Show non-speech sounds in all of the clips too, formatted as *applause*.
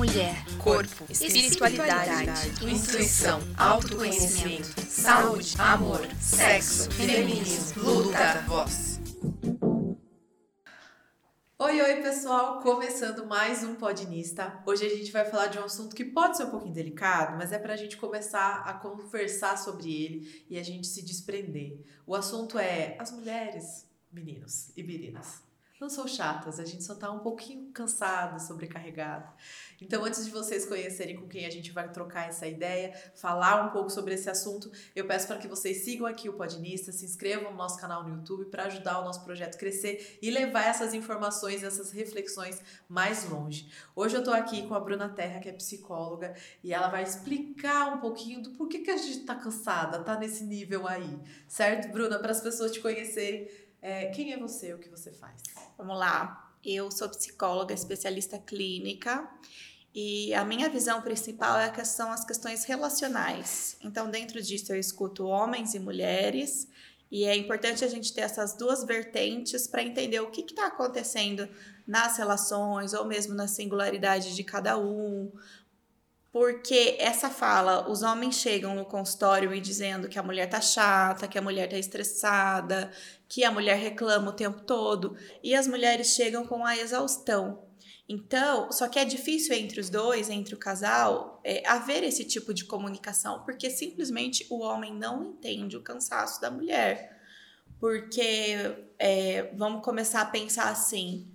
mulher, corpo, espiritualidade, intuição, autoconhecimento, saúde, amor, sexo, feminismo, luta, voz. Oi, oi, pessoal! Começando mais um Podnista. Hoje a gente vai falar de um assunto que pode ser um pouquinho delicado, mas é pra gente começar a conversar sobre ele e a gente se desprender. O assunto é as mulheres, meninos e meninas não são chatas, a gente só tá um pouquinho cansada, sobrecarregada. Então, antes de vocês conhecerem com quem a gente vai trocar essa ideia, falar um pouco sobre esse assunto, eu peço para que vocês sigam aqui o Podnista, se inscrevam no nosso canal no YouTube para ajudar o nosso projeto crescer e levar essas informações, essas reflexões mais longe. Hoje eu tô aqui com a Bruna Terra, que é psicóloga, e ela vai explicar um pouquinho do porquê que a gente tá cansada, tá nesse nível aí, certo, Bruna? Para as pessoas te conhecerem é, quem é você? O que você faz? Vamos lá. Eu sou psicóloga, especialista clínica. E a minha visão principal é que são as questões relacionais. Então, dentro disso, eu escuto homens e mulheres, e é importante a gente ter essas duas vertentes para entender o que está acontecendo nas relações, ou mesmo na singularidade de cada um, porque essa fala, os homens chegam no consultório e dizendo que a mulher tá chata, que a mulher tá estressada, que a mulher reclama o tempo todo, e as mulheres chegam com a exaustão. Então, só que é difícil entre os dois, entre o casal, é, haver esse tipo de comunicação, porque simplesmente o homem não entende o cansaço da mulher. Porque é, vamos começar a pensar assim: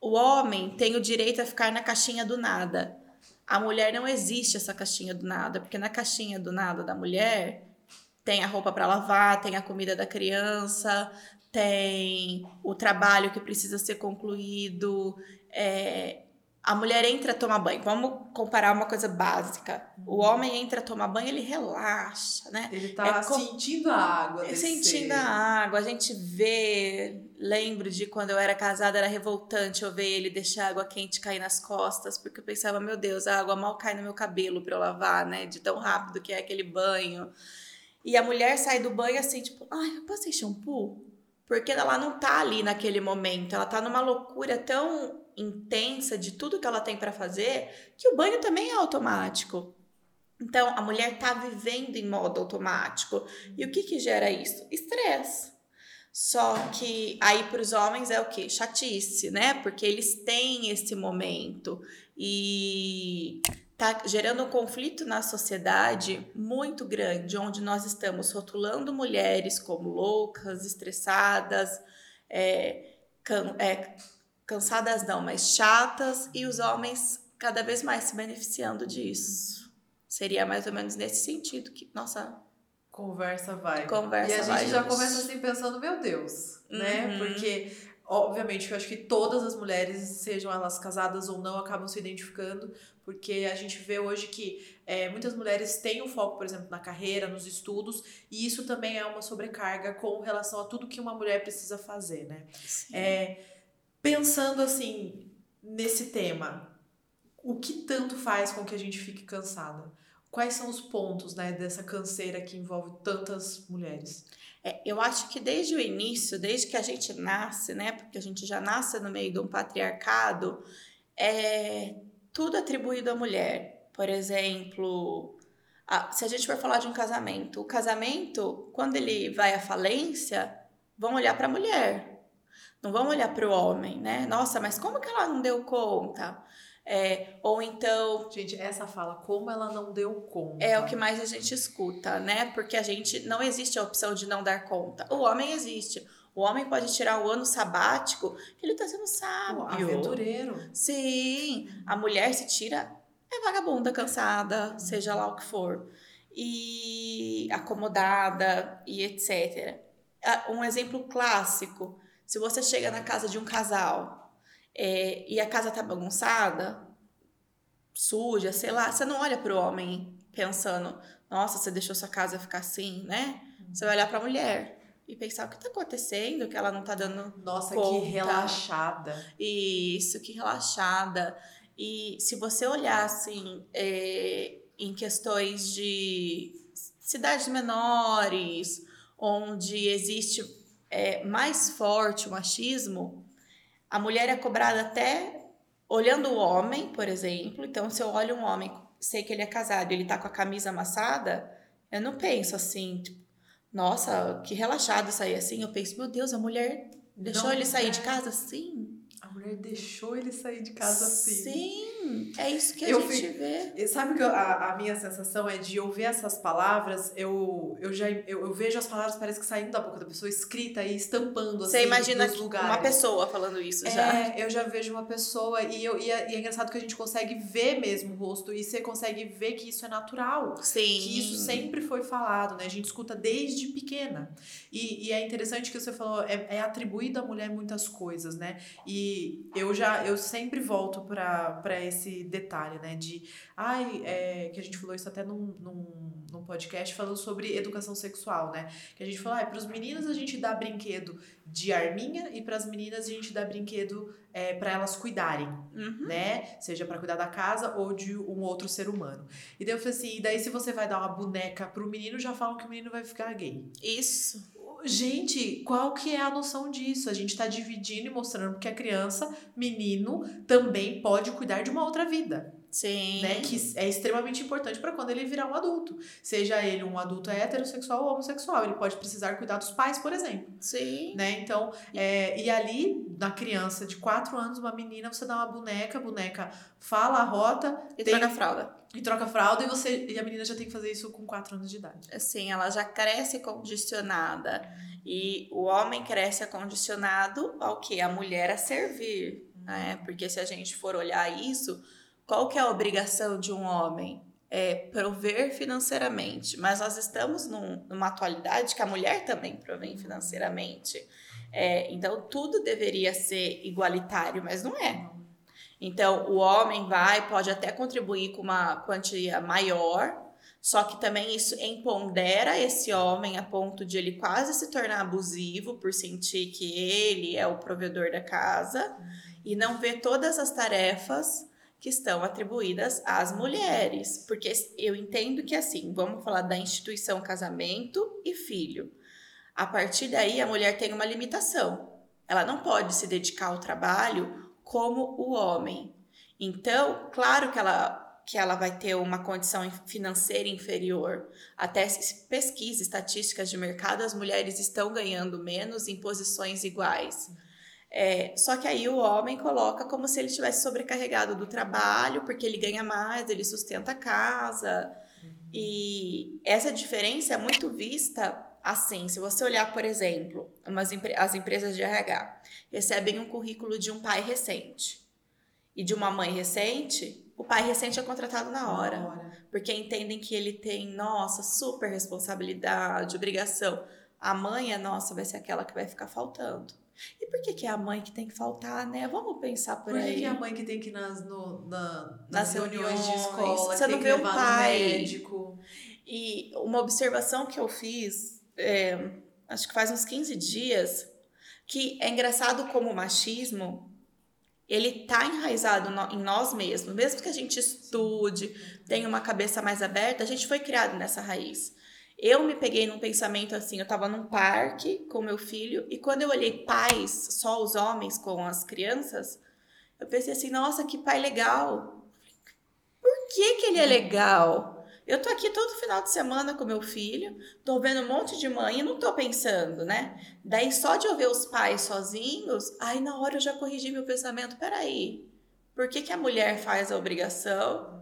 o homem tem o direito a ficar na caixinha do nada a mulher não existe essa caixinha do nada, porque na caixinha do nada da mulher tem a roupa para lavar, tem a comida da criança, tem o trabalho que precisa ser concluído, é, a mulher entra tomar banho. Vamos comparar uma coisa básica. O homem entra tomar banho, ele relaxa, né? Ele tá é sentindo a água. Descer. Sentindo a água. A gente vê. Lembro de quando eu era casada, era revoltante eu ver ele deixar a água quente cair nas costas, porque eu pensava, meu Deus, a água mal cai no meu cabelo para eu lavar, né? De tão rápido que é aquele banho. E a mulher sai do banho assim, tipo, ai, eu passei shampoo? Porque ela não tá ali naquele momento, ela tá numa loucura tão intensa de tudo que ela tem para fazer, que o banho também é automático. Então, a mulher está vivendo em modo automático. E o que, que gera isso? Estresse. Só que aí para os homens é o que? Chatice, né? Porque eles têm esse momento e tá gerando um conflito na sociedade muito grande, onde nós estamos rotulando mulheres como loucas, estressadas, é, can, é, cansadas não, mas chatas, e os homens cada vez mais se beneficiando disso. Seria mais ou menos nesse sentido que, nossa. Conversa vai. Conversa e a vai gente já começa assim pensando, meu Deus, né? Uhum. Porque, obviamente, eu acho que todas as mulheres, sejam elas casadas ou não, acabam se identificando, porque a gente vê hoje que é, muitas mulheres têm o um foco, por exemplo, na carreira, nos estudos, e isso também é uma sobrecarga com relação a tudo que uma mulher precisa fazer, né? É, pensando assim nesse tema, o que tanto faz com que a gente fique cansada? Quais são os pontos né, dessa canseira que envolve tantas mulheres? É, eu acho que desde o início, desde que a gente nasce, né, porque a gente já nasce no meio de um patriarcado, é tudo atribuído à mulher. Por exemplo, a, se a gente for falar de um casamento, o casamento, quando ele vai à falência, vão olhar para a mulher não vamos olhar para o homem, né? Nossa, mas como que ela não deu conta? É, ou então. Gente, essa fala, como ela não deu conta. É o que mais a gente escuta, né? Porque a gente. Não existe a opção de não dar conta. O homem existe. O homem pode tirar o ano sabático, que ele tá sendo sábio. O aventureiro. Sim. A mulher se tira, é vagabunda, cansada, seja lá o que for. E acomodada e etc. Ah, um exemplo clássico se você chega na casa de um casal é, e a casa tá bagunçada, suja, sei lá, você não olha pro homem pensando, nossa, você deixou sua casa ficar assim, né? Você vai olhar pra mulher e pensar o que tá acontecendo, que ela não tá dando. Nossa, conta. que relaxada. Isso, que relaxada. E se você olhar assim, é, em questões de cidades menores, onde existe é, mais forte o machismo, a mulher é cobrada até olhando o homem, por exemplo, então se eu olho um homem, sei que ele é casado, ele tá com a camisa amassada, eu não penso assim, tipo, nossa, que relaxado sair assim. Eu penso, meu Deus, a mulher deixou não, ele sair é. de casa assim? A mulher deixou ele sair de casa assim. Sim, é isso que a eu gente fico, vê. Sabe que eu, a, a, minha sensação é de ouvir essas palavras, eu, eu já eu, eu, vejo as palavras parece que saindo da boca da pessoa escrita e estampando assim Você imagina nos lugares. uma pessoa falando isso já. É, eu já vejo uma pessoa e, eu, e, é, e é engraçado que a gente consegue ver mesmo o rosto e você consegue ver que isso é natural. Sim. Que isso sempre foi falado, né? A gente escuta desde pequena. E, e é interessante que você falou, é, é atribuído à mulher muitas coisas, né? E eu já eu sempre volto para esse detalhe, né? De ai, é, que a gente falou isso até num, num, num podcast falando sobre educação sexual, né? Que a gente falou, ah, para os meninos a gente dá brinquedo de arminha e para as meninas a gente dá brinquedo é, para elas cuidarem, uhum. né? Seja para cuidar da casa ou de um outro ser humano. E daí eu falei assim, e daí se você vai dar uma boneca pro menino, já falam que o menino vai ficar gay. Isso. Gente, qual que é a noção disso? A gente está dividindo e mostrando que a criança, menino, também pode cuidar de uma outra vida. Sim. Né? Que é extremamente importante para quando ele virar um adulto. Seja ele um adulto heterossexual ou homossexual. Ele pode precisar cuidar dos pais, por exemplo. Sim. Né? Então, é, e ali, na criança de 4 anos, uma menina, você dá uma boneca, a boneca fala a rota. E tem, troca a fralda. E troca fralda e, você, e a menina já tem que fazer isso com 4 anos de idade. Assim, ela já cresce condicionada. E o homem cresce condicionado ao que? A mulher a servir. Né? Porque se a gente for olhar isso qual que é a obrigação de um homem? É prover financeiramente, mas nós estamos num, numa atualidade que a mulher também provém financeiramente. É, então, tudo deveria ser igualitário, mas não é. Então, o homem vai, pode até contribuir com uma quantia maior, só que também isso empodera esse homem a ponto de ele quase se tornar abusivo por sentir que ele é o provedor da casa e não ver todas as tarefas que estão atribuídas às mulheres, porque eu entendo que assim, vamos falar da instituição casamento e filho. A partir daí a mulher tem uma limitação. Ela não pode se dedicar ao trabalho como o homem. Então, claro que ela que ela vai ter uma condição financeira inferior. Até pesquisa, estatísticas de mercado, as mulheres estão ganhando menos em posições iguais. É, só que aí o homem coloca como se ele estivesse sobrecarregado do trabalho, porque ele ganha mais, ele sustenta a casa. Uhum. E essa diferença é muito vista assim. Se você olhar, por exemplo, umas, as empresas de RH recebem um currículo de um pai recente e de uma mãe recente, o pai recente é contratado na hora, na hora. porque entendem que ele tem, nossa, super responsabilidade, obrigação. A mãe é nossa, vai ser aquela que vai ficar faltando. E por que, que é a mãe que tem que faltar, né? Vamos pensar por, por aí. Por que, é a mãe que tem que ir nas, no, na, nas, nas reuniões, reuniões, de escola, você não vê o pai. médico? E uma observação que eu fiz, é, acho que faz uns 15 dias, que é engraçado como o machismo ele tá enraizado no, em nós mesmos. Mesmo que a gente estude, tenha uma cabeça mais aberta, a gente foi criado nessa raiz. Eu me peguei num pensamento assim, eu tava num parque com meu filho e quando eu olhei pais, só os homens com as crianças, eu pensei assim, nossa, que pai legal. Por que que ele é legal? Eu tô aqui todo final de semana com meu filho, tô vendo um monte de mãe e não tô pensando, né? Daí só de eu ver os pais sozinhos, aí na hora eu já corrigi meu pensamento, peraí, por que que a mulher faz a obrigação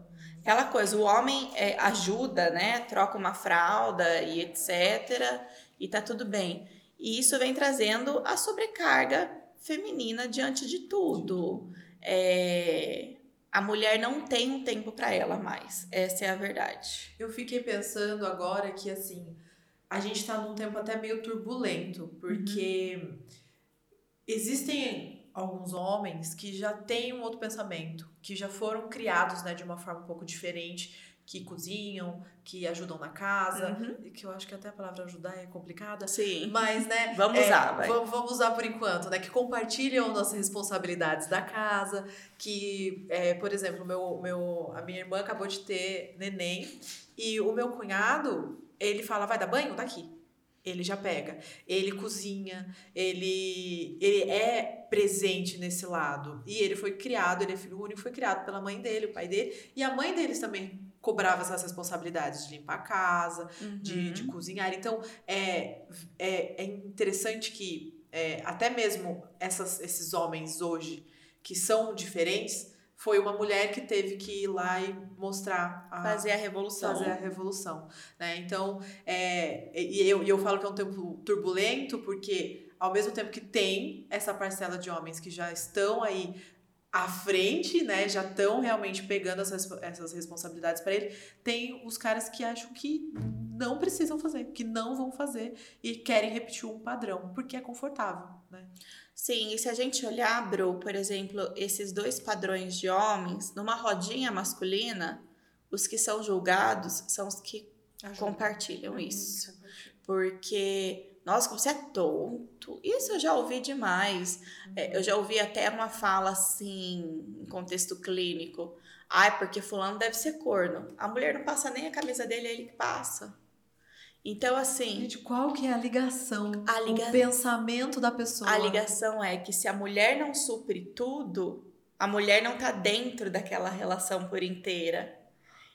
aquela coisa, o homem é, ajuda, né? Troca uma fralda e etc. E tá tudo bem. E isso vem trazendo a sobrecarga feminina diante de tudo. É, a mulher não tem um tempo para ela mais. Essa é a verdade. Eu fiquei pensando agora que assim, a gente está num tempo até meio turbulento, porque uhum. existem alguns homens que já têm um outro pensamento, que já foram criados né, de uma forma um pouco diferente, que cozinham, que ajudam na casa, uhum. que eu acho que até a palavra ajudar é complicada. Sim. Mas, né? Vamos é, usar, vai. Vamos usar por enquanto, né? Que compartilham nossas responsabilidades da casa, que, é, por exemplo, meu, meu, a minha irmã acabou de ter neném e o meu cunhado, ele fala, vai dar banho? Daqui. ele já pega. Ele cozinha, ele, ele é presente nesse lado. E ele foi criado, ele é filho único, foi criado pela mãe dele, o pai dele. E a mãe deles também cobrava essas responsabilidades de limpar a casa, uhum. de, de cozinhar. Então, é, é, é interessante que é, até mesmo essas, esses homens hoje que são diferentes, foi uma mulher que teve que ir lá e mostrar a, fazer a revolução fazer a revolução né então é, e eu, eu falo que é um tempo turbulento porque ao mesmo tempo que tem essa parcela de homens que já estão aí à frente, né, já estão realmente pegando essas, essas responsabilidades para ele, tem os caras que acham que não precisam fazer, que não vão fazer e querem repetir um padrão, porque é confortável, né? Sim, e se a gente olhar, Bru, por exemplo, esses dois padrões de homens, numa rodinha masculina, os que são julgados são os que Ajuda. compartilham uhum, isso. Porque, nossa, como você é tonto. Isso eu já ouvi demais. É, eu já ouvi até uma fala assim, em contexto clínico. Ai, porque fulano deve ser corno. A mulher não passa nem a camisa dele, é ele que passa. Então, assim. Gente, qual que é a ligação? A liga... O pensamento da pessoa. A ligação é que se a mulher não supre tudo, a mulher não tá dentro daquela relação por inteira.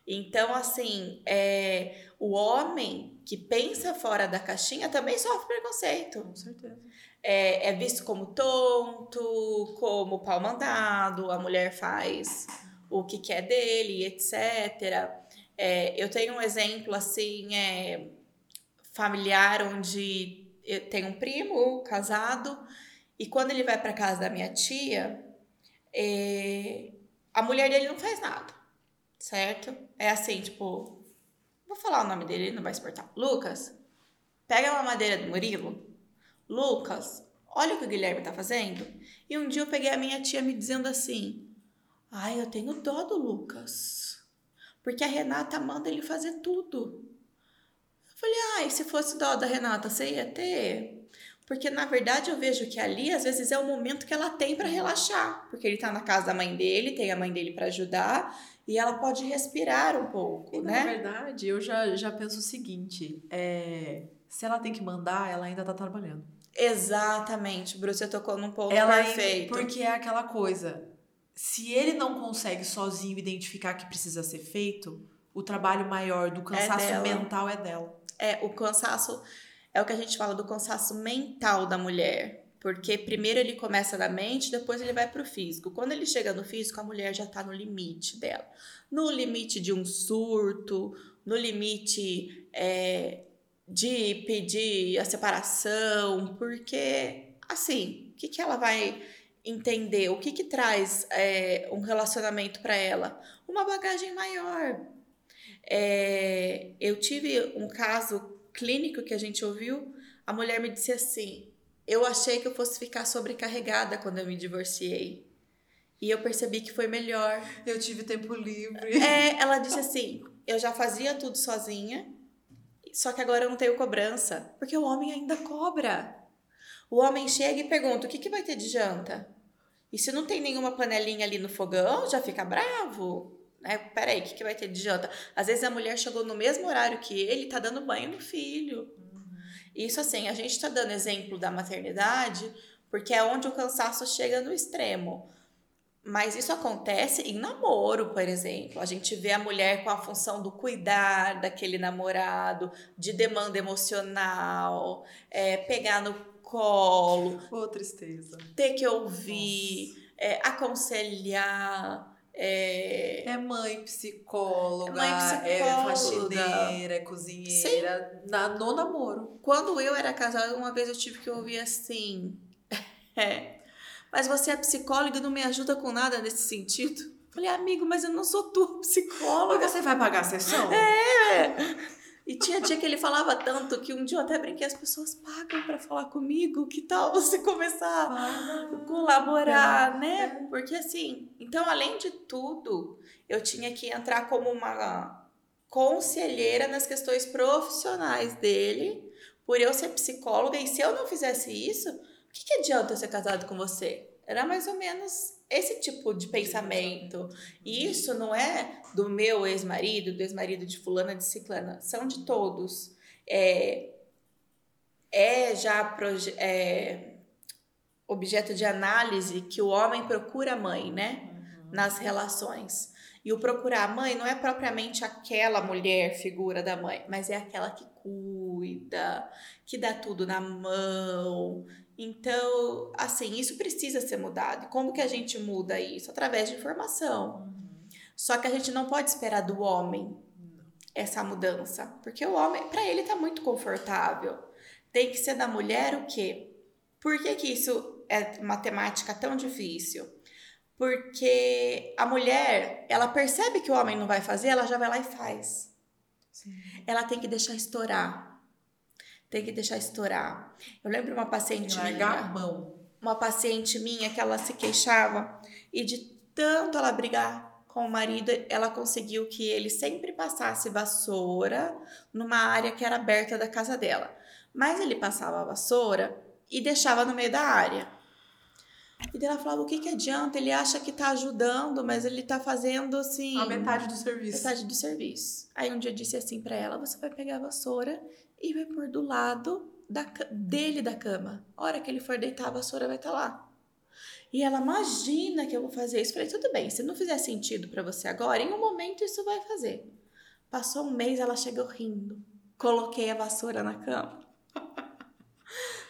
Então, assim, é, o homem que pensa fora da caixinha também sofre preconceito. Com certeza. É, é visto como tonto, como pau mandado, a mulher faz o que quer dele, etc. É, eu tenho um exemplo, assim, é, familiar onde eu tenho um primo casado e quando ele vai para casa da minha tia, é, a mulher dele não faz nada, certo? É assim, tipo, vou falar o nome dele, ele não vai exportar. Lucas, pega uma madeira do Murilo. Lucas, olha o que o Guilherme tá fazendo. E um dia eu peguei a minha tia me dizendo assim: Ai, eu tenho dó do Lucas. Porque a Renata manda ele fazer tudo. Falei, ah, e se fosse dó da Renata, você ia ter? Porque na verdade eu vejo que ali às vezes é o momento que ela tem para relaxar, porque ele tá na casa da mãe dele, tem a mãe dele para ajudar e ela pode respirar um pouco, e, né? Na verdade, eu já, já penso o seguinte: é, se ela tem que mandar, ela ainda tá trabalhando. Exatamente, Bruce, você tocou num ponto ela perfeito. Ainda, porque é aquela coisa: se ele não consegue sozinho identificar que precisa ser feito, o trabalho maior do é cansaço é mental é dela é o cansaço é o que a gente fala do cansaço mental da mulher. Porque primeiro ele começa na mente, depois ele vai para o físico. Quando ele chega no físico, a mulher já está no limite dela. No limite de um surto, no limite é, de pedir a separação, porque, assim, o que, que ela vai entender? O que, que traz é, um relacionamento para ela? Uma bagagem maior. É, eu tive um caso clínico que a gente ouviu. A mulher me disse assim: Eu achei que eu fosse ficar sobrecarregada quando eu me divorciei. E eu percebi que foi melhor. Eu tive tempo livre. É, ela disse assim: Eu já fazia tudo sozinha, só que agora eu não tenho cobrança. Porque o homem ainda cobra. O homem chega e pergunta: O que, que vai ter de janta? E se não tem nenhuma panelinha ali no fogão, já fica bravo. É, peraí, o que, que vai ter de janta? Às vezes a mulher chegou no mesmo horário que ele, tá dando banho no filho. Isso assim, a gente tá dando exemplo da maternidade porque é onde o cansaço chega no extremo. Mas isso acontece em namoro, por exemplo. A gente vê a mulher com a função do cuidar daquele namorado, de demanda emocional, é, pegar no colo. Ô, tristeza. Ter que ouvir, é, aconselhar. É, é mãe psicóloga, é, mãe psicóloga. é faxineira, é cozinheira, na, no namoro. Quando eu era casada, uma vez eu tive que ouvir assim. *laughs* É, mas você é psicóloga e não me ajuda com nada nesse sentido? Falei, amigo, mas eu não sou tua psicóloga. Mas você vai pagar a sessão? É! E tinha dia que ele falava tanto que um dia eu até brinquei, as pessoas pagam para falar comigo, que tal você *laughs* começar a colaborar, é, né? É. Porque assim, então além de tudo, eu tinha que entrar como uma conselheira nas questões profissionais dele, por eu ser psicóloga, e se eu não fizesse isso, o que, que adianta eu ser casado com você? Era mais ou menos esse tipo de pensamento. E isso não é do meu ex-marido, do ex-marido de fulana, de ciclana. São de todos. É, é já é, objeto de análise que o homem procura a mãe, né? Uhum. Nas relações. E o procurar a mãe não é propriamente aquela mulher figura da mãe, mas é aquela que cuida, que dá tudo na mão. Então, assim, isso precisa ser mudado. Como que a gente muda isso? Através de informação. Uhum. Só que a gente não pode esperar do homem essa mudança, porque o homem, para ele tá muito confortável. Tem que ser da mulher o quê? Por que, que isso é matemática tão difícil? Porque a mulher, ela percebe que o homem não vai fazer, ela já vai lá e faz. Sim. Ela tem que deixar estourar. Tem que deixar estourar. Eu lembro uma paciente minha. Uma paciente minha que ela se queixava e de tanto ela brigar com o marido, ela conseguiu que ele sempre passasse vassoura numa área que era aberta da casa dela. Mas ele passava a vassoura e deixava no meio da área. E daí ela falava: o que, que adianta? Ele acha que tá ajudando, mas ele tá fazendo assim. A metade do serviço. Metade do serviço. Aí um dia eu disse assim para ela: você vai pegar a vassoura e vai pôr do lado da, dele da cama. A hora que ele for deitar, a vassoura vai estar tá lá. E ela imagina que eu vou fazer isso. Falei: tudo bem, se não fizer sentido para você agora, em um momento isso vai fazer. Passou um mês, ela chegou rindo. Coloquei a vassoura na cama. *laughs*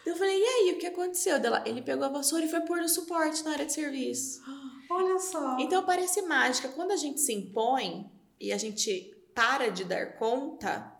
Eu falei, e aí, o que aconteceu? Dela, ele pegou a vassoura e foi pôr no suporte na área de serviço. *gasps* Olha só. Então parece mágica. Quando a gente se impõe e a gente para de dar conta,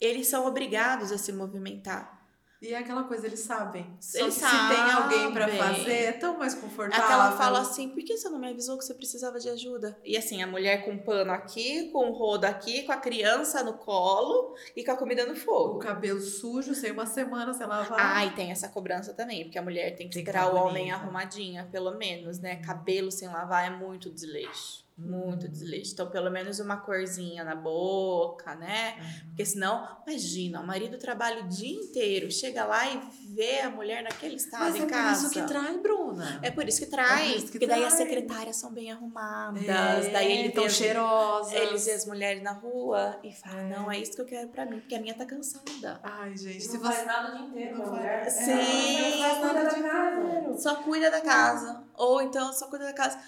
eles são obrigados a se movimentar. E é aquela coisa, eles sabem. Eles se sabem. tem alguém para fazer, é tão mais confortável. Até ela fala assim: por que você não me avisou que você precisava de ajuda? E assim, a mulher com pano aqui, com o rodo aqui, com a criança no colo e com a comida no fogo. O cabelo sujo, sem uma semana sem lavar. Ah, e tem essa cobrança também, porque a mulher tem que tem esperar o homem arrumadinha, pelo menos, né? Cabelo sem lavar é muito desleixo muito desleixo. Então, pelo menos uma corzinha na boca, né? Porque senão, imagina, o marido trabalha o dia inteiro, chega lá e vê a mulher naquele estado Mas em é casa. É por isso que trai, Bruna. É por isso que trai. É isso que porque trai. daí as secretárias são bem arrumadas, é, daí ele tão cheirosas. Eles vê as mulheres na rua e falam, é. não, é isso que eu quero pra mim, porque a minha tá cansada. Ai, gente. Não se faz você... nada o dia inteiro, não mulher. Sim. Não faz nada o dia inteiro. Só cuida da casa. Ou então só cuida da casa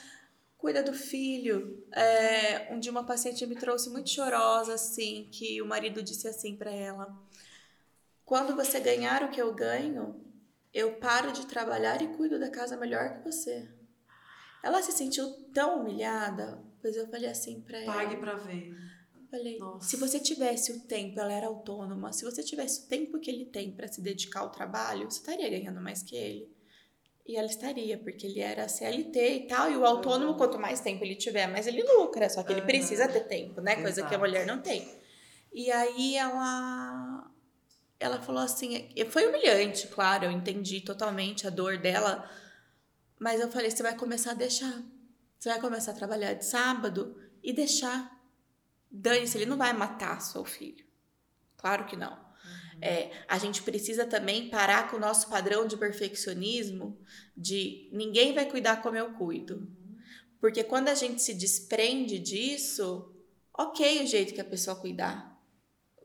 cuida do filho. É, um dia uma paciente me trouxe muito chorosa, assim, que o marido disse assim para ela: Quando você ganhar o que eu ganho, eu paro de trabalhar e cuido da casa melhor que você. Ela se sentiu tão humilhada, pois eu falei assim para ela: Pague para ver. Falei, Nossa. se você tivesse o tempo, ela era autônoma, se você tivesse o tempo que ele tem para se dedicar ao trabalho, você estaria ganhando mais que ele. E ela estaria, porque ele era CLT e tal, e o autônomo, quanto mais tempo ele tiver, mais ele lucra, só que ele precisa ter tempo, né? Coisa Exato. que a mulher não tem. E aí ela ela falou assim, foi humilhante, claro, eu entendi totalmente a dor dela, mas eu falei, você vai começar a deixar. Você vai começar a trabalhar de sábado e deixar. Dane-se, ele não vai matar seu filho. Claro que não. É, a gente precisa também parar com o nosso padrão de perfeccionismo de ninguém vai cuidar como eu cuido. Porque quando a gente se desprende disso, ok o jeito que a pessoa cuidar.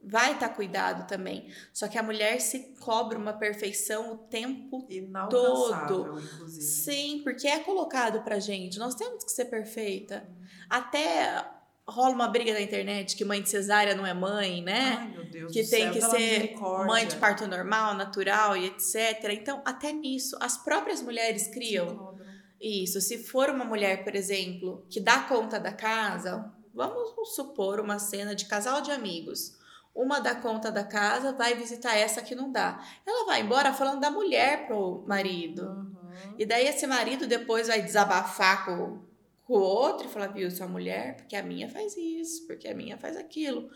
Vai estar tá cuidado também. Só que a mulher se cobra uma perfeição o tempo todo. Inclusive. Sim, porque é colocado pra gente. Nós temos que ser perfeita. Até rola uma briga na internet que mãe de cesárea não é mãe, né? Ai, meu Deus que do tem céu, que ser mãe de parto normal, natural e etc. Então, até nisso, as próprias mulheres criam isso. Se for uma mulher, por exemplo, que dá conta da casa, vamos supor uma cena de casal de amigos. Uma dá conta da casa, vai visitar essa que não dá. Ela vai embora falando da mulher pro marido. Uhum. E daí esse marido depois vai desabafar com com o outro e falar, viu, sua mulher, porque a minha faz isso, porque a minha faz aquilo.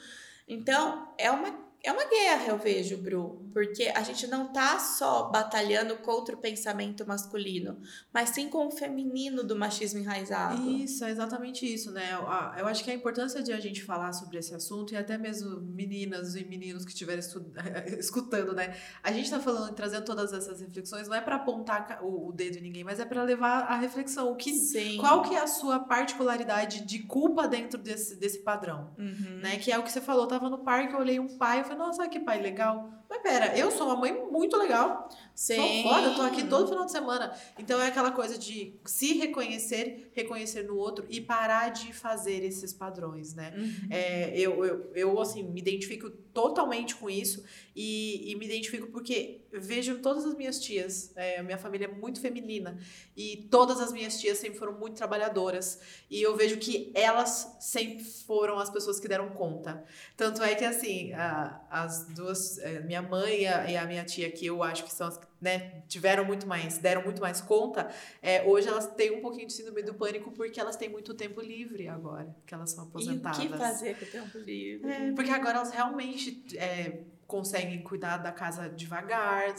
Então, é uma é uma guerra, eu vejo, Bru, porque a gente não tá só batalhando contra o pensamento masculino, mas sim com o feminino do machismo enraizado. Isso, é exatamente isso, né? Eu, acho que a importância de a gente falar sobre esse assunto, e até mesmo meninas e meninos que estiverem *laughs* escutando, né? A gente tá falando, trazendo todas essas reflexões, não é para apontar o, dedo em ninguém, mas é para levar a reflexão. O que, sim. Qual que é a sua particularidade de culpa dentro desse, desse padrão, uhum. né? Que é o que você falou, eu tava no parque, eu olhei um pai, nossa, que pai legal. Mas pera, eu sou uma mãe muito legal. Sim. Sou foda, eu tô aqui todo final de semana. Então é aquela coisa de se reconhecer, reconhecer no outro e parar de fazer esses padrões, né? Uhum. É, eu, eu, eu, assim, me identifico totalmente com isso e, e me identifico porque vejo todas as minhas tias, é, minha família é muito feminina e todas as minhas tias sempre foram muito trabalhadoras e eu vejo que elas sempre foram as pessoas que deram conta. Tanto é que, assim, a, as duas, é, minha mãe e a, e a minha tia, que eu acho que são as que né, tiveram muito mais, deram muito mais conta, é, hoje elas têm um pouquinho de síndrome do pânico porque elas têm muito tempo livre agora, que elas são aposentadas. E o que fazer com o tempo livre? É, porque agora elas realmente é, conseguem cuidar da casa devagar,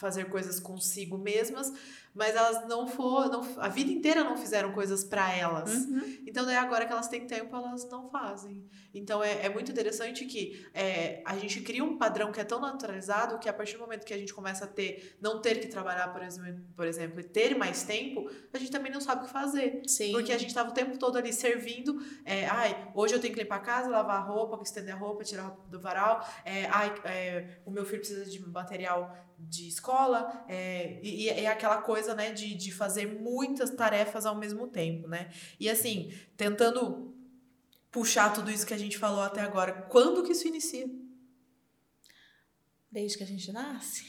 fazer coisas consigo mesmas, mas elas não foram, a vida inteira não fizeram coisas para elas. Uhum. Então, daí agora que elas têm tempo, elas não fazem. Então, é, é muito interessante que é, a gente cria um padrão que é tão naturalizado que a partir do momento que a gente começa a ter, não ter que trabalhar, por exemplo, por exemplo e ter mais tempo, a gente também não sabe o que fazer. Sim. Porque a gente estava o tempo todo ali servindo. É, ai, hoje eu tenho que limpar a casa, lavar a roupa, estender a roupa, tirar a roupa do varal. É, ai, é, o meu filho precisa de material de escola. É, e, e é aquela coisa, né, de, de fazer muitas tarefas ao mesmo tempo, né? E assim, tentando puxar tudo isso que a gente falou até agora, quando que isso inicia? Desde que a gente nasce.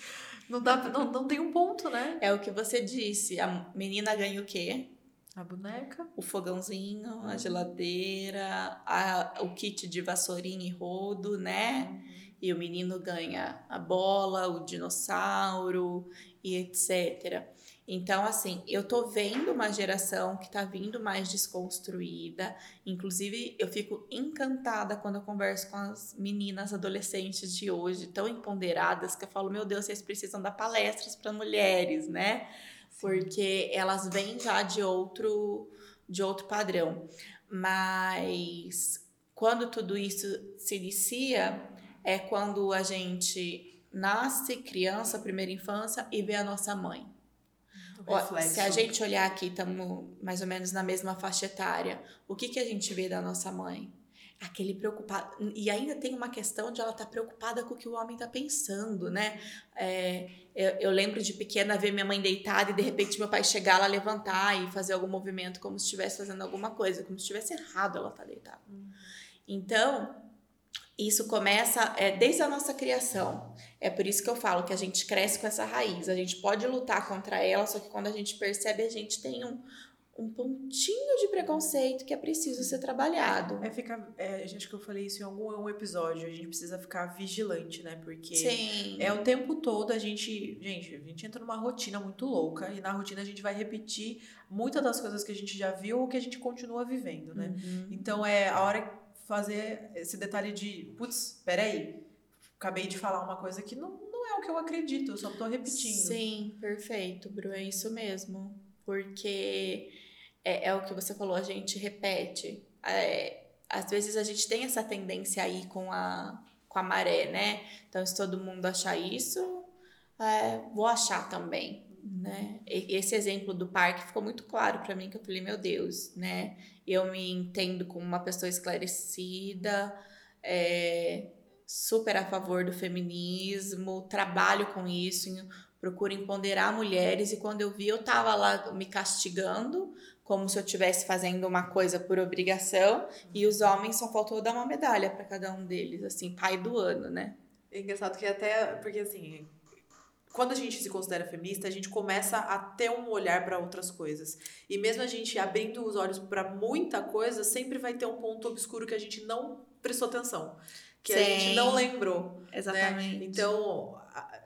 Não, dá, não, não tem um ponto, né? É o que você disse. A menina ganha o quê? A boneca. O fogãozinho, a geladeira, a, o kit de vassourinha e rodo, né? E o menino ganha a bola, o dinossauro e etc. Então, assim, eu tô vendo uma geração que tá vindo mais desconstruída. Inclusive, eu fico encantada quando eu converso com as meninas adolescentes de hoje, tão empoderadas, que eu falo, meu Deus, vocês precisam dar palestras para mulheres, né? Porque elas vêm já de outro, de outro padrão. Mas quando tudo isso se inicia, é quando a gente nasce criança, primeira infância, e vê a nossa mãe. Ó, se a gente olhar aqui, estamos mais ou menos na mesma faixa etária. O que, que a gente vê da nossa mãe? Aquele preocupado. E ainda tem uma questão de ela estar tá preocupada com o que o homem está pensando, né? É, eu, eu, lembro de pequena ver minha mãe deitada e de repente meu pai chegar lá, levantar e fazer algum movimento como se estivesse fazendo alguma coisa, como se estivesse errado ela estar tá deitada. Uhum. Então, isso começa é, desde a nossa criação. É por isso que eu falo que a gente cresce com essa raiz. A gente pode lutar contra ela, só que quando a gente percebe, a gente tem um, um pontinho de preconceito que é preciso ser trabalhado. É ficar. É, acho que eu falei isso em algum episódio. A gente precisa ficar vigilante, né? Porque Sim. é o tempo todo a gente. Gente, a gente entra numa rotina muito louca e na rotina a gente vai repetir muitas das coisas que a gente já viu ou que a gente continua vivendo, né? Uhum. Então é a hora fazer esse detalhe de, putz, peraí, acabei de falar uma coisa que não, não é o que eu acredito, eu só tô repetindo. Sim, perfeito, Bru, é isso mesmo. Porque é, é o que você falou, a gente repete. É, às vezes a gente tem essa tendência aí com a, com a maré, né? Então, se todo mundo achar isso, é, vou achar também né? Esse exemplo do parque ficou muito claro para mim que eu falei, meu Deus, né? Eu me entendo como uma pessoa esclarecida, é, super a favor do feminismo, trabalho com isso, procuro empoderar mulheres e quando eu vi eu tava lá me castigando como se eu estivesse fazendo uma coisa por obrigação e os homens só faltou dar uma medalha para cada um deles, assim, pai do ano, né? É engraçado que até porque assim, quando a gente se considera feminista, a gente começa a ter um olhar para outras coisas. E mesmo a gente abrindo os olhos para muita coisa, sempre vai ter um ponto obscuro que a gente não prestou atenção. Que Sim. a gente não lembrou. Né? Exatamente. Né? Então,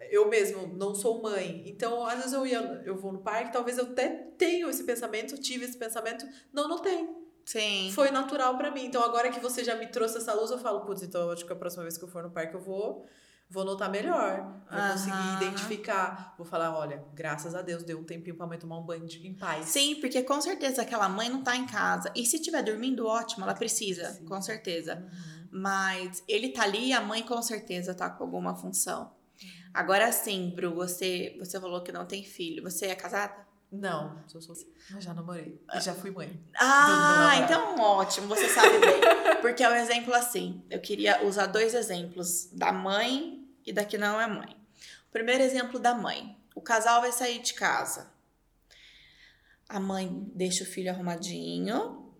eu mesmo não sou mãe. Então, às vezes eu, ia, eu vou no parque, talvez eu até tenha esse pensamento, tive esse pensamento. Não, não tenho. Sim. Foi natural para mim. Então, agora que você já me trouxe essa luz, eu falo, putz, então eu acho que a próxima vez que eu for no parque eu vou vou notar melhor, vou uhum. conseguir identificar, vou falar, olha, graças a Deus deu um tempinho pra mãe tomar um banho em paz. Sim, porque com certeza aquela mãe não tá em casa. E se estiver dormindo, ótimo, ela precisa, Sim. com certeza. Uhum. Mas ele tá ali e a mãe com certeza tá com alguma função. Uhum. Agora sim, Bru, você, você falou que não tem filho. Você é casada? Não, sou sou Mas já namorei. E já fui mãe. Ah, então ótimo, você sabe bem. Porque é um exemplo assim. Eu queria usar dois exemplos da mãe e da que não é mãe. Primeiro exemplo da mãe. O casal vai sair de casa. A mãe deixa o filho arrumadinho,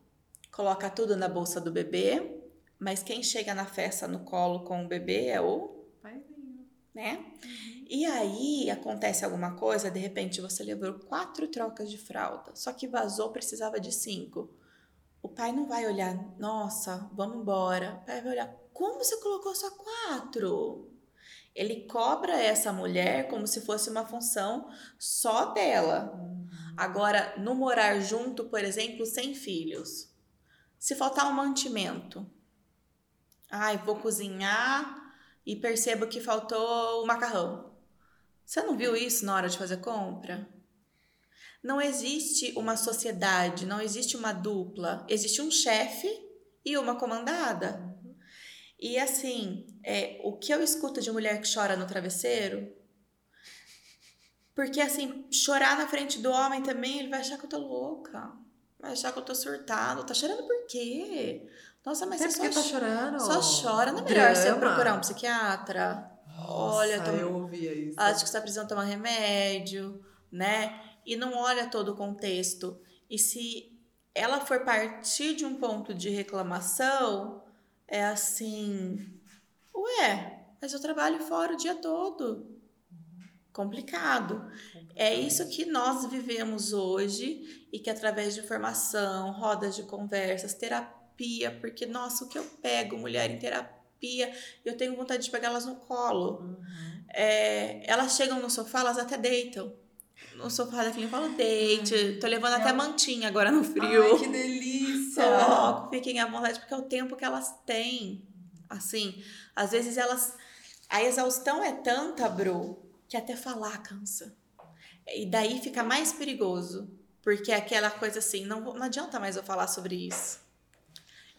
coloca tudo na bolsa do bebê, mas quem chega na festa no colo com o bebê é o Paizinho. né? E aí acontece alguma coisa, de repente você levou quatro trocas de fralda, só que vazou, precisava de cinco. O pai não vai olhar, nossa, vamos embora. O pai vai olhar, como você colocou só quatro? Ele cobra essa mulher como se fosse uma função só dela. Agora, no morar junto, por exemplo, sem filhos, se faltar um mantimento, ai, vou cozinhar e percebo que faltou o macarrão. Você não viu isso na hora de fazer compra? Não existe uma sociedade, não existe uma dupla, existe um chefe e uma comandada. E assim, é, o que eu escuto de mulher que chora no travesseiro porque, assim, chorar na frente do homem também, ele vai achar que eu tô louca. Vai achar que eu tô surtado. Tá chorando por quê? Nossa, mas Até você só, tá chorando. só chora. Não é melhor você Drama. procurar um psiquiatra? Olha, Nossa, tô- eu ouvia isso. Acho que você tá precisando tomar remédio, né? E não olha todo o contexto. E se ela for partir de um ponto de reclamação, é assim... Ué, mas eu trabalho fora o dia todo. Complicado. É isso que nós vivemos hoje e que através de informação, rodas de conversas, terapia, porque nossa, o que eu pego mulher em terapia, eu tenho vontade de pegar elas no colo. Uhum. É, elas chegam no sofá, elas até deitam. No sofá da clínica, eu falo, deite. Tô levando até mantinha agora no frio. Ai, que delícia! Coloco, fiquem à vontade, porque é o tempo que elas têm. Assim, às vezes elas. A exaustão é tanta, Bru, que até falar cansa. E daí fica mais perigoso. Porque é aquela coisa assim, não, não adianta mais eu falar sobre isso.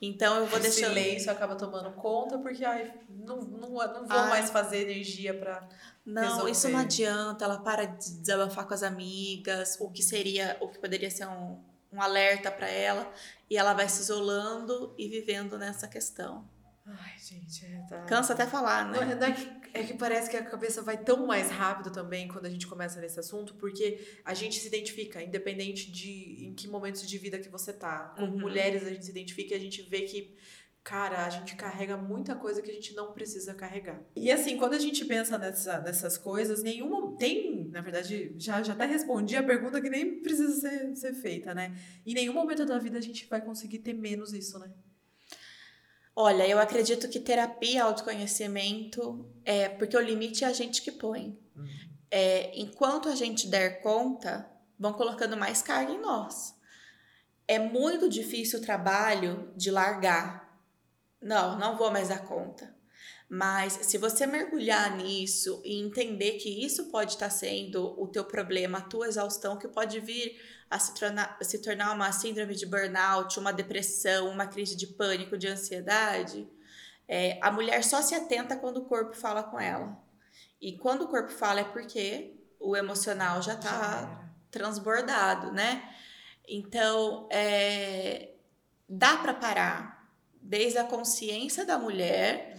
Então eu vou o deixando. silêncio acaba tomando conta, porque ai, não, não, não vou Ai. mais fazer energia pra. Não, resolver. isso não adianta. Ela para de desabafar com as amigas, o que seria, o que poderia ser um, um alerta para ela, e ela vai se isolando e vivendo nessa questão. Ai, gente, é, tá. Cansa até falar, né? é, não é que, é que parece que a cabeça vai tão mais rápido também quando a gente começa nesse assunto, porque a gente se identifica, independente de em que momentos de vida que você tá. Como Uhum. mulheres, a gente se identifica e a gente vê que, cara, a gente carrega muita coisa que a gente não precisa carregar. E assim, quando a gente pensa nessa, nessas coisas, nenhuma. Tem, na verdade, já, já até respondi a pergunta que nem precisa ser, ser feita, né? Em nenhum momento da vida a gente vai conseguir ter menos isso, né? Olha, eu acredito que terapia, autoconhecimento, é porque o limite é a gente que põe. Uhum. É, enquanto a gente der conta, vão colocando mais carga em nós. É muito difícil o trabalho de largar. Não, não vou mais dar conta. Mas se você mergulhar nisso e entender que isso pode estar sendo o teu problema, a tua exaustão, que pode vir a se tornar, se tornar uma síndrome de burnout, uma depressão, uma crise de pânico, de ansiedade, é, a mulher só se atenta quando o corpo fala com ela. E quando o corpo fala é porque o emocional já está transbordado, né? Então, é, dá para parar desde a consciência da mulher.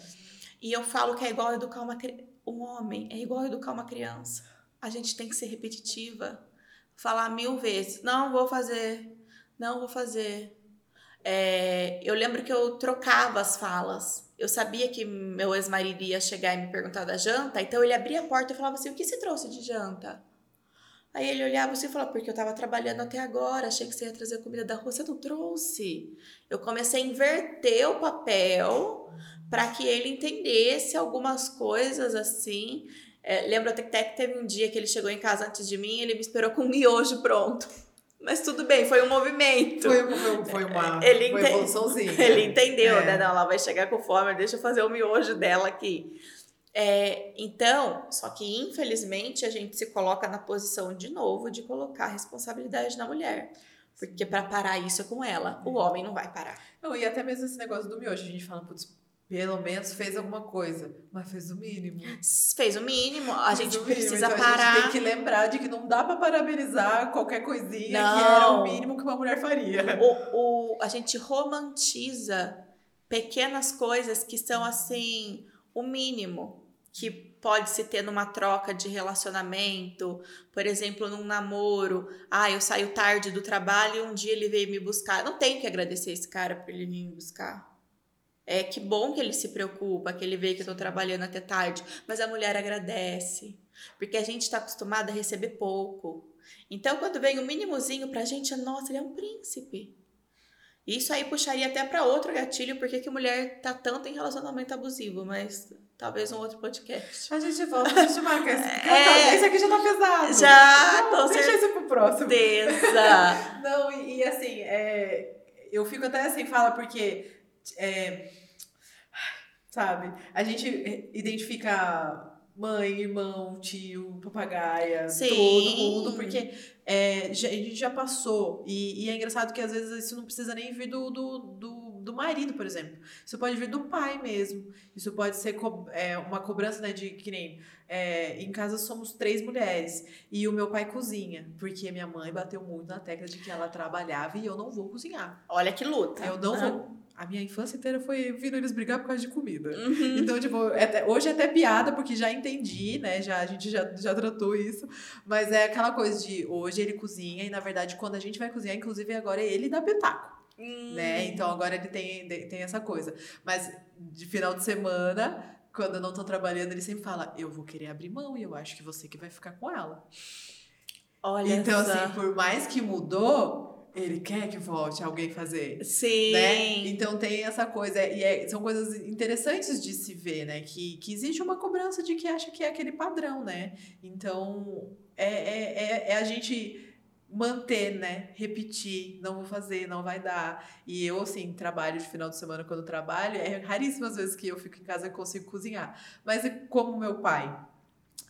E eu falo que é igual educar uma um homem, é igual educar uma criança. A gente tem que ser repetitiva, falar mil vezes: não vou fazer, não vou fazer. É, eu lembro que eu trocava as falas. Eu sabia que meu ex-marido ia chegar e me perguntar da janta, então ele abria a porta e falava assim: o que você trouxe de janta? Aí ele olhava assim e falava, porque eu tava trabalhando até agora, achei que você ia trazer comida da rua, você não trouxe. Eu comecei a inverter o papel para que ele entendesse algumas coisas assim. É, lembro até que teve um dia que ele chegou em casa antes de mim, ele me esperou com um miojo pronto. Mas tudo bem, foi um movimento. Foi, foi, foi uma, Ele uma evoluçãozinha. *laughs* Ele entendeu, É. né? Não, ela vai chegar com fome, deixa eu fazer o miojo dela aqui. É, então, só que infelizmente a gente se coloca na posição de novo de colocar a responsabilidade na mulher. Porque para parar isso é com ela, o homem não vai parar. Não, e até mesmo esse negócio do miojo, a gente fala, putz, pelo menos fez alguma coisa, mas fez o mínimo. Fez o mínimo, a Fez gente mínimo, precisa então A parar. gente tem que lembrar de que não dá pra parabenizar qualquer coisinha que Não. era o mínimo que uma mulher faria. o, o, a gente romantiza pequenas coisas que são assim o mínimo que pode se ter numa troca de relacionamento, por exemplo, num namoro. Ah, eu saio tarde do trabalho e um dia ele veio me buscar. Não tenho que agradecer esse cara por ele vir me buscar. É que bom que ele se preocupa, que ele vê que eu tô trabalhando até tarde, mas a mulher agradece, porque a gente está acostumada a receber pouco. Então, quando vem o um mínimozinho pra gente, nossa, ele é um príncipe. Isso aí puxaria até para outro gatilho, porque que mulher tá tanto em relacionamento abusivo, mas talvez um outro podcast. A gente volta, a gente marca esse. *laughs* É, esse aqui já tá pesado. Já, Não, Deixa esse pro próximo. Certeza. *laughs* Não, e, e assim, é, eu fico até sem fala, porque. É, sabe? A gente identifica mãe, irmão, tio, papagaia, Sim. todo mundo, porque é, já, a gente já passou. E, e, é engraçado que às vezes isso não precisa nem vir do, do, do, do marido, por exemplo. Isso pode vir do pai mesmo. Isso pode ser co é, uma cobrança, né, de que nem. É, em casa somos três mulheres e o meu pai cozinha, porque minha mãe bateu muito na tecla de que ela trabalhava e eu não vou cozinhar. Olha que luta. Eu não vou a minha infância inteira foi vindo eles brigar por causa de comida. Uhum. Então, tipo, é até, hoje é até piada, porque já entendi, né? Já, a gente já, já tratou isso. Mas é aquela coisa de hoje ele cozinha, e na verdade, quando a gente vai cozinhar, inclusive agora é ele dá petaco. Uhum. Né? Então agora ele tem, tem essa coisa. Mas de final de semana, quando eu não tô trabalhando, ele sempre fala: Eu vou querer abrir mão e eu acho que você que vai ficar com ela. Olha então, assim, assim, por mais que mudou, ele quer que volte alguém fazer. Sim. Né? Então tem essa coisa. E é, são coisas interessantes de se ver, né? Que, que existe uma cobrança de que acha que é aquele padrão, né? Então é, é, é, é a gente manter, né? Repetir, não vou fazer, não vai dar. E eu, assim, trabalho de final de semana quando trabalho, é raríssimas vezes que eu fico em casa e consigo cozinhar. Mas como meu pai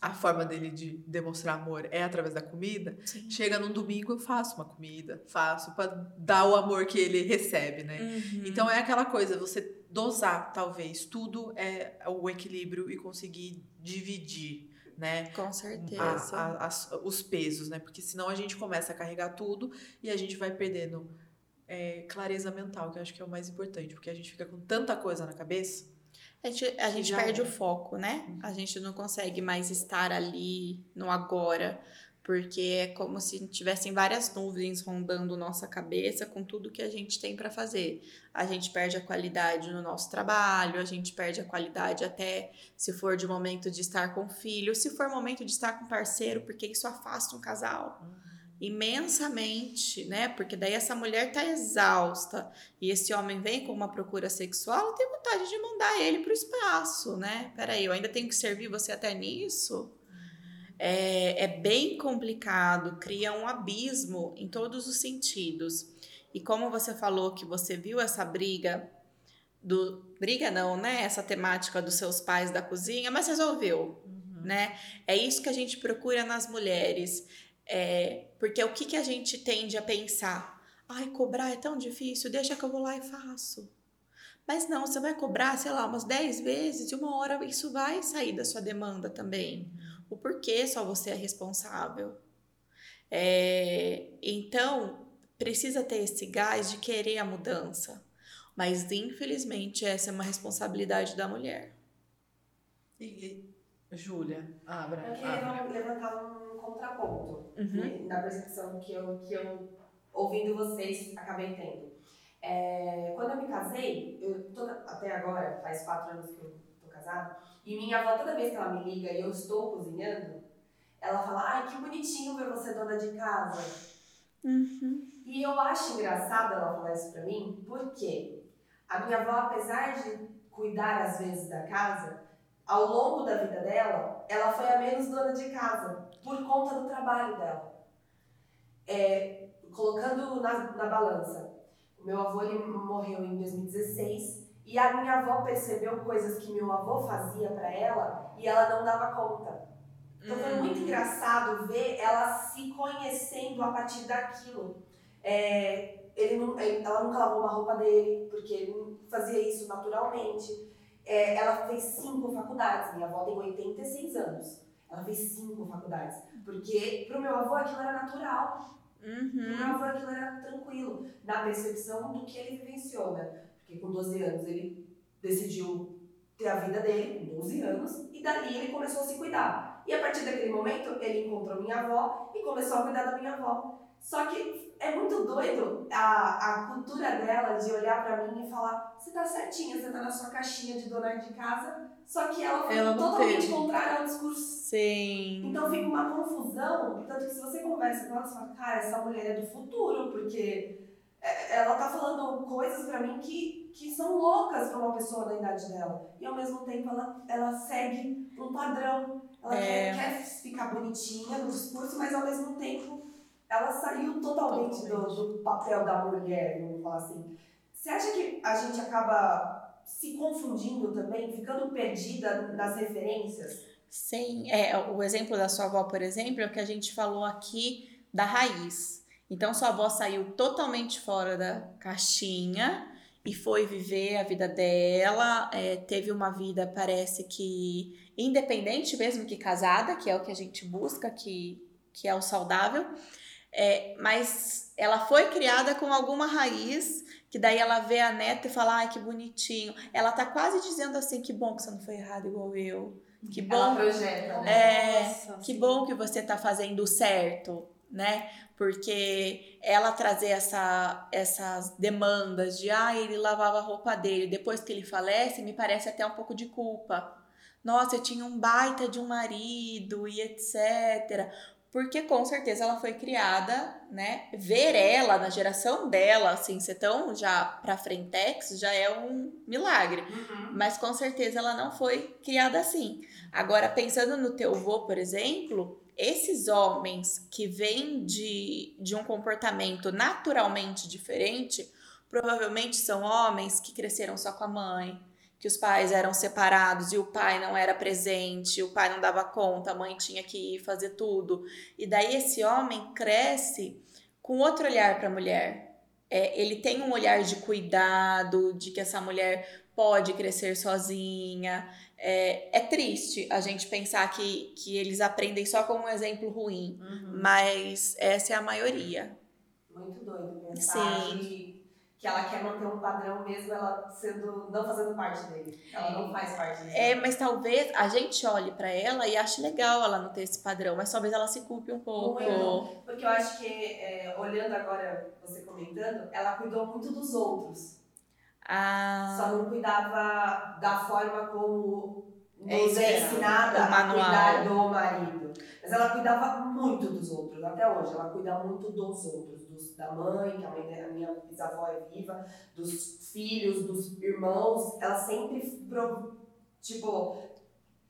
a forma dele de demonstrar amor é através da comida, Sim. chega num domingo eu faço uma comida, faço para dar o amor que ele recebe, né? Uhum. Então é aquela coisa, você dosar, talvez, tudo é o equilíbrio e conseguir dividir, né? Com certeza. A, a, os pesos, né? Porque senão a gente começa a carregar tudo e a gente vai perdendo é, clareza mental, que eu acho que é o mais importante, porque a gente fica com tanta coisa na cabeça a gente, a gente perde é. o foco, né? Uhum. A gente não consegue mais estar ali no agora, porque é como se tivessem várias nuvens rondando nossa cabeça com tudo que a gente tem para fazer. A gente perde a qualidade no nosso trabalho, a gente perde a qualidade até se for de momento de estar com o filho, se for momento de estar com parceiro, porque isso afasta um casal. Uhum imensamente, né? Porque daí essa mulher tá exausta e esse homem vem com uma procura sexual, ela tem vontade de mandar ele pro espaço, né? Peraí, eu ainda tenho que servir você até nisso? É, é bem complicado, cria um abismo em todos os sentidos. E como você falou que você viu essa briga do briga não, né? Essa temática dos seus pais da cozinha, mas resolveu, uhum. né? É isso que a gente procura nas mulheres é, porque o que, que a gente tende a pensar? Ai, cobrar é tão difícil, deixa que eu vou lá e faço. Mas não, você vai cobrar, sei lá, umas 10 vezes e uma hora isso vai sair da sua demanda também. O porquê só você é responsável. É, então, precisa ter esse gás de querer a mudança. Mas, infelizmente, essa é uma responsabilidade da mulher. E, Júlia, abra. Eu queria levantar um contraponto uhum. na percepção que eu, que eu, ouvindo vocês, acabei tendo. É, quando eu me casei, eu toda, até agora, faz quatro anos que eu tô casada, e minha avó, toda vez que ela me liga e eu estou cozinhando, ela fala, ai, que bonitinho ver você dona de casa. Uhum. E eu acho engraçado ela falar isso pra mim, porque a minha avó, apesar de cuidar às vezes da casa, ao longo da vida dela, ela foi a menos dona de casa por conta do trabalho dela. É, colocando na, na balança, o meu avô ele morreu em 2016 e a minha avó percebeu coisas que meu avô fazia para ela e ela não dava conta. Então foi muito hum. engraçado ver ela se conhecendo a partir daquilo. É, ele não, ela nunca lavou uma roupa dele, porque ele fazia isso naturalmente. É, ela fez cinco faculdades, minha avó tem 86 anos. Ela fez cinco faculdades. Porque pro meu avô aquilo era natural. Uhum. Pro meu avô aquilo era tranquilo. Na percepção do que ele vivenciou, né? Porque com 12 anos ele decidiu ter a vida dele com 12 anos e dali ele começou a se cuidar. E a partir daquele momento ele encontrou minha avó e começou a cuidar da minha avó. Só que é muito doido a, a cultura dela de olhar para mim e falar: você tá certinha, você tá na sua caixinha de dona de casa. Só que ela foi Ela totalmente teve. contrária ao discurso Sim. então fica uma confusão, tanto que se você conversa com ela, você fala, cara, essa mulher é do futuro, porque é, ela tá falando coisas pra mim que, que são loucas pra uma pessoa da idade dela. E ao mesmo tempo ela, ela segue um padrão. Ela É. quer, quer ficar bonitinha no discurso, mas ao mesmo tempo ela saiu totalmente, Do, do papel da mulher, vamos falar assim. Você acha que a gente acaba se confundindo também, ficando perdida nas referências? Sim, é, o exemplo da sua avó, por exemplo, é o que a gente falou aqui da raiz. Então, sua avó saiu totalmente fora da caixinha e foi viver a vida dela, é, teve uma vida, parece que independente mesmo que casada, que é o que a gente busca, que, que é o saudável, é, mas ela foi criada com alguma raiz que daí ela vê a neta e fala, ai, que bonitinho. Ela tá quase dizendo assim, que bom que você não foi errado igual eu. Que Ela bom projeta, né? é, Nossa, que sim. bom que você tá fazendo certo, né? Porque ela trazer essa, essas demandas de ah, ele lavava a roupa dele, depois que ele falece, me parece até um pouco de culpa. Nossa, eu tinha um baita de um marido e etc. Porque com certeza ela foi criada, né? Ver ela na geração dela, assim, ser tão já pra frentex já é um milagre. Uhum. Mas com certeza ela não foi criada assim. Agora, pensando no teu avô, por exemplo, esses homens que vêm de, de um comportamento naturalmente diferente, provavelmente são homens que cresceram só com a mãe, que os pais eram separados e o pai não era presente, o pai não dava conta, a mãe tinha que ir fazer tudo. E daí esse homem cresce com outro olhar para a mulher. É, ele tem um olhar de cuidado, de que essa mulher pode crescer sozinha. É, é triste a gente pensar que, que eles aprendem só com um exemplo ruim, Uhum. mas essa é a maioria. Muito doido pensar Sim. que, que ela quer manter um padrão mesmo ela sendo, não fazendo parte dele. Ela não faz parte disso. É, mas talvez a gente olhe pra ela e ache legal ela não ter esse padrão, mas talvez ela se culpe um pouco. Muito. Porque eu acho que, é, olhando agora você comentando, ela cuidou muito dos outros. Só Ah, não cuidava da forma como É nos é ensinada a cuidar do marido. Mas ela cuidava muito dos outros, até hoje. Ela cuida muito dos outros. Dos, da mãe, que a, mãe, a minha bisavó é viva, dos filhos, dos irmãos. Ela sempre, tipo,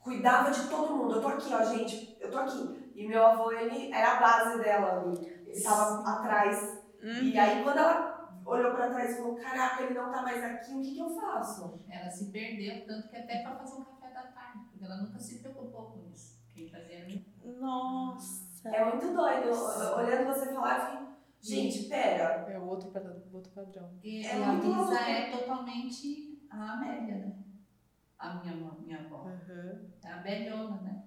cuidava de todo mundo. Eu tô aqui, ó, gente, eu tô aqui. E meu avô, ele era a base dela ali. Ele tava atrás. hum, E aí, quando ela olhou pra trás e falou: Caraca, ele não tá mais aqui, o que, que eu faço? Ela se perdeu, tanto que até para fazer um café ela nunca se preocupou com isso. Quem fazia era nossa. É muito doido. Olhando você falar, eu fiquei, gente, pera. É o outro, padrão- outro padrão. E É a louco. é totalmente a Amélia, né? A minha, mãe- minha avó. Uhum. É a velhona, né?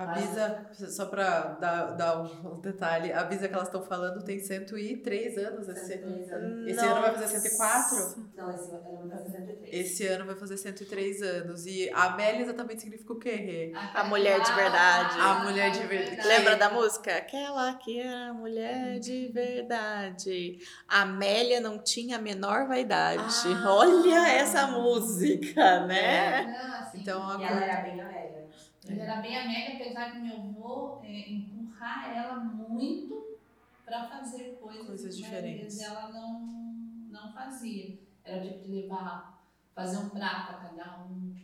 A Bisa, só pra dar, dar um detalhe, a Bisa que elas estão falando tem 103 anos esse ano. 103 anos. Esse ano vai fazer 104? Não, esse ano vai fazer 103. Esse ano vai fazer 103 anos. E a Amélia exatamente significa o quê, Rê? A mulher de verdade. A mulher de verdade. Lembra da música? Aquela que é a mulher de verdade. A Amélia não tinha a menor vaidade. Ah. Olha essa música, né? Não, assim, Então, E a- ela era bem Amélia. Ela era bem amiga, apesar de meu avô é, empurrar ela muito para fazer coisas, Coisas que, diferentes. Mas ela não, não fazia. Era tipo de levar, fazer um prato a cada um,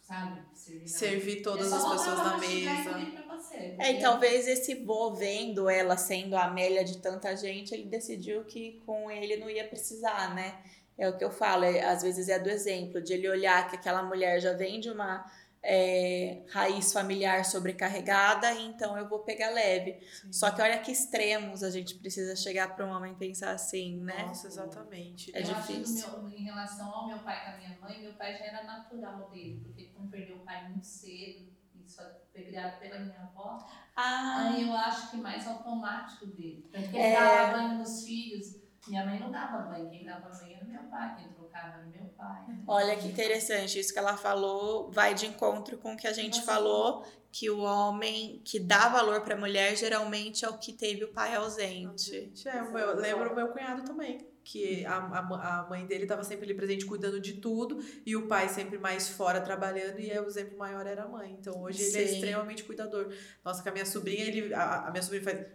sabe? Servir Servir todas É as pessoas na mesa. você, É, e talvez esse vô vendo ela sendo a Amélia de tanta gente, ele decidiu que com ele não ia precisar, né? É o que eu falo, é, às vezes é do exemplo, de ele olhar que aquela mulher já vem de uma é, raiz familiar sobrecarregada, então eu vou pegar leve. Só que olha que extremos a gente precisa chegar para um homem pensar assim, né? Nossa, exatamente. É eu acho que no difícil. meu- em relação ao meu pai com a minha mãe, meu pai já era natural dele, porque como perdeu o pai muito cedo, e só foi criado pela minha avó, Ah, aí eu acho que mais automático dele. Tanto que É. ele dava banho nos filhos, Minha mãe não dava banho, quem dava banho era meu pai, quem trocava era meu pai. né? Olha que interessante, isso que ela falou vai de encontro com o que a gente falou, que o homem que dá valor para a mulher geralmente é o que teve o pai ausente. É, eu lembro o meu cunhado também. Que a, a, a mãe dele estava sempre ali presente cuidando de tudo e o pai sempre mais fora trabalhando e aí o exemplo maior era a mãe. Então hoje ele é extremamente cuidador. Nossa, com a minha sobrinha, ele, a, a minha sobrinha faz.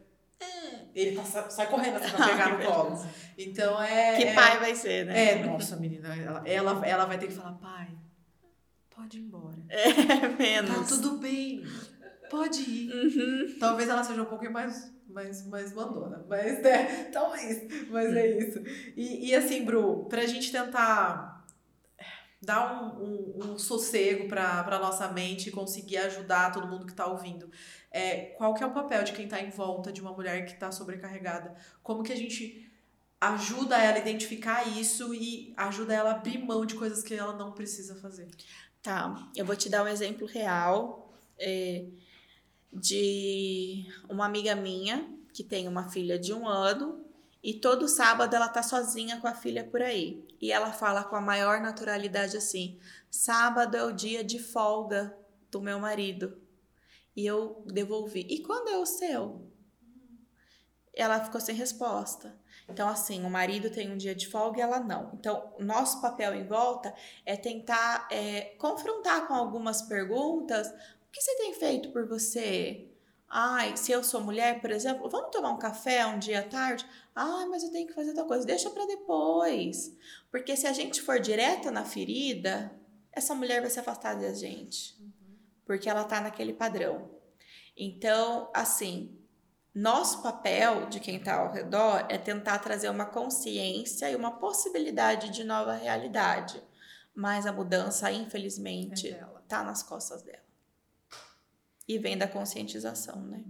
"É", Ele passa, sai correndo assim, pra *laughs* pegar no colo. Então é. Que é, pai vai ser, né? É, nossa, menina, ela, ela, ela vai ter que falar, pai, pode ir embora. É, *laughs* Tá menos. tudo bem, pode ir. Uhum. Talvez ela seja um pouquinho mais, mais, mais mandona, mas né, *laughs* talvez, mas é isso. E, e assim, Bru, pra gente tentar dar um, um, um sossego pra, pra nossa mente e conseguir ajudar todo mundo que tá ouvindo, é, qual que é o papel de quem tá em volta de uma mulher que tá sobrecarregada? Como que a gente ajuda ela a identificar isso e ajuda ela a abrir mão de coisas que ela não precisa fazer? Tá, eu vou te dar um exemplo real é, de uma amiga minha que tem uma filha de um ano e todo sábado ela tá sozinha com a filha por aí. E ela fala com a maior naturalidade assim: sábado é o dia de folga do meu marido. E eu devolvi. E quando é o seu? Ela ficou sem resposta. Então, assim, o marido tem um dia de folga e ela não. Então, nosso papel em volta é tentar é, confrontar com algumas perguntas. O que você tem feito por você? Ai, se eu sou mulher, por exemplo, vamos tomar um café um dia à tarde? Ai, mas eu tenho que fazer tal coisa. Deixa para depois. Porque se a gente for direto na ferida, essa mulher vai se afastar da gente. Porque ela tá naquele padrão. Então, assim, nosso papel de quem está ao redor é tentar trazer uma consciência e uma possibilidade de nova realidade. Mas a mudança, infelizmente, É dela. tá nas costas dela. E vem da conscientização, né?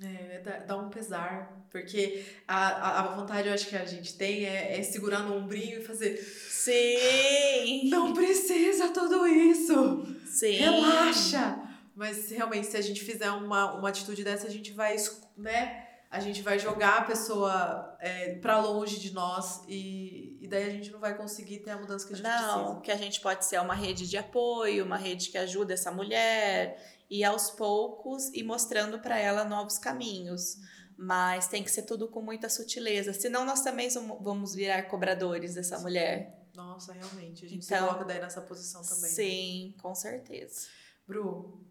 É, dá, dá um pesar, porque a, a, vontade eu acho que a gente tem é, é segurar no ombrinho e fazer Sim! *laughs* não precisa tudo isso, Sim! relaxa. Mas realmente, se a gente fizer uma, uma atitude dessa, a gente vai, né? A gente vai jogar a pessoa é, para longe de nós e, e daí a gente não vai conseguir ter a mudança que a gente Não, precisa. que a gente pode ser uma rede de apoio, uma rede que ajuda essa mulher e aos poucos ir mostrando para ela novos caminhos. Mas tem que ser tudo com muita sutileza, senão nós também vamos virar cobradores dessa mulher. Nossa, realmente, a gente se Então, coloca daí nessa posição também. Sim, com certeza. Bru,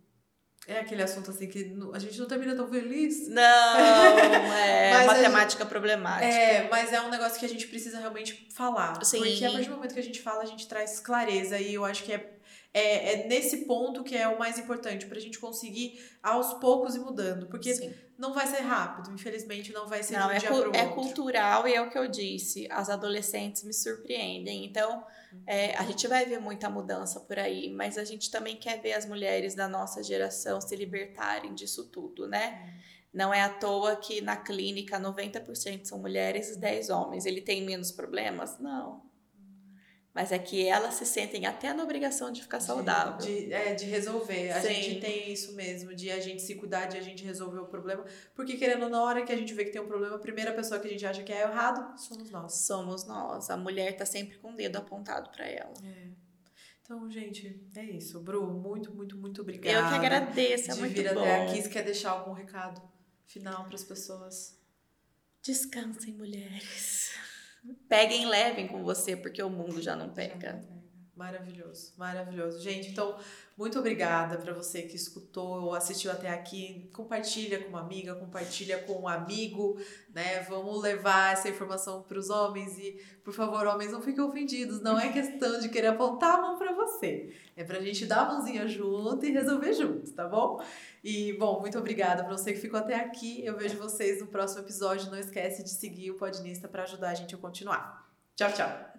é aquele assunto assim que a gente não termina tão feliz. Não, *laughs* é matemática problemática. É, mas é um negócio que a gente precisa realmente falar. Sim. Porque a partir do momento que a gente fala, a gente traz clareza. E eu acho que é, é, é nesse ponto que é o mais importante, pra gente conseguir aos poucos ir mudando. Porque Sim. não vai ser rápido, infelizmente, não vai ser Não, de um é, dia é outro. cultural e é o que eu disse. As adolescentes me surpreendem. Então, é, a gente vai ver muita mudança por aí, mas a gente também quer ver as mulheres da nossa geração se libertarem disso tudo, né? Não é à toa que na clínica 90% são mulheres e 10 homens. Ele tem menos problemas? Não. Mas é que elas se sentem até na obrigação de ficar saudável. De, é, de resolver. A Sim. gente tem isso mesmo, de a gente se cuidar, de a gente resolver o problema. Porque, querendo na hora que a gente vê que tem um problema, a primeira pessoa que a gente acha que é errado somos nós. Somos nós. A mulher tá sempre com o dedo apontado para ela. É. Então, gente, é isso. Bru, muito, muito, muito obrigada. Eu que agradeço, é de muito vir bom. até aqui. Se quer deixar algum recado final para as pessoas? Descansem, mulheres. Peguem e levem com você, porque o mundo já não pega. Maravilhoso, maravilhoso. Gente, então, muito obrigada para você que escutou ou assistiu até aqui. Compartilha com uma amiga, compartilha com um amigo, né? Vamos levar essa informação para os homens e, por favor, homens, não fiquem ofendidos. Não é questão de querer apontar a mão para você. É pra gente dar a mãozinha junto e resolver junto, tá bom? E, bom, muito obrigada para você que ficou até aqui. Eu vejo vocês no próximo episódio. Não esquece de seguir o Podnista para ajudar a gente a continuar. Tchau, tchau.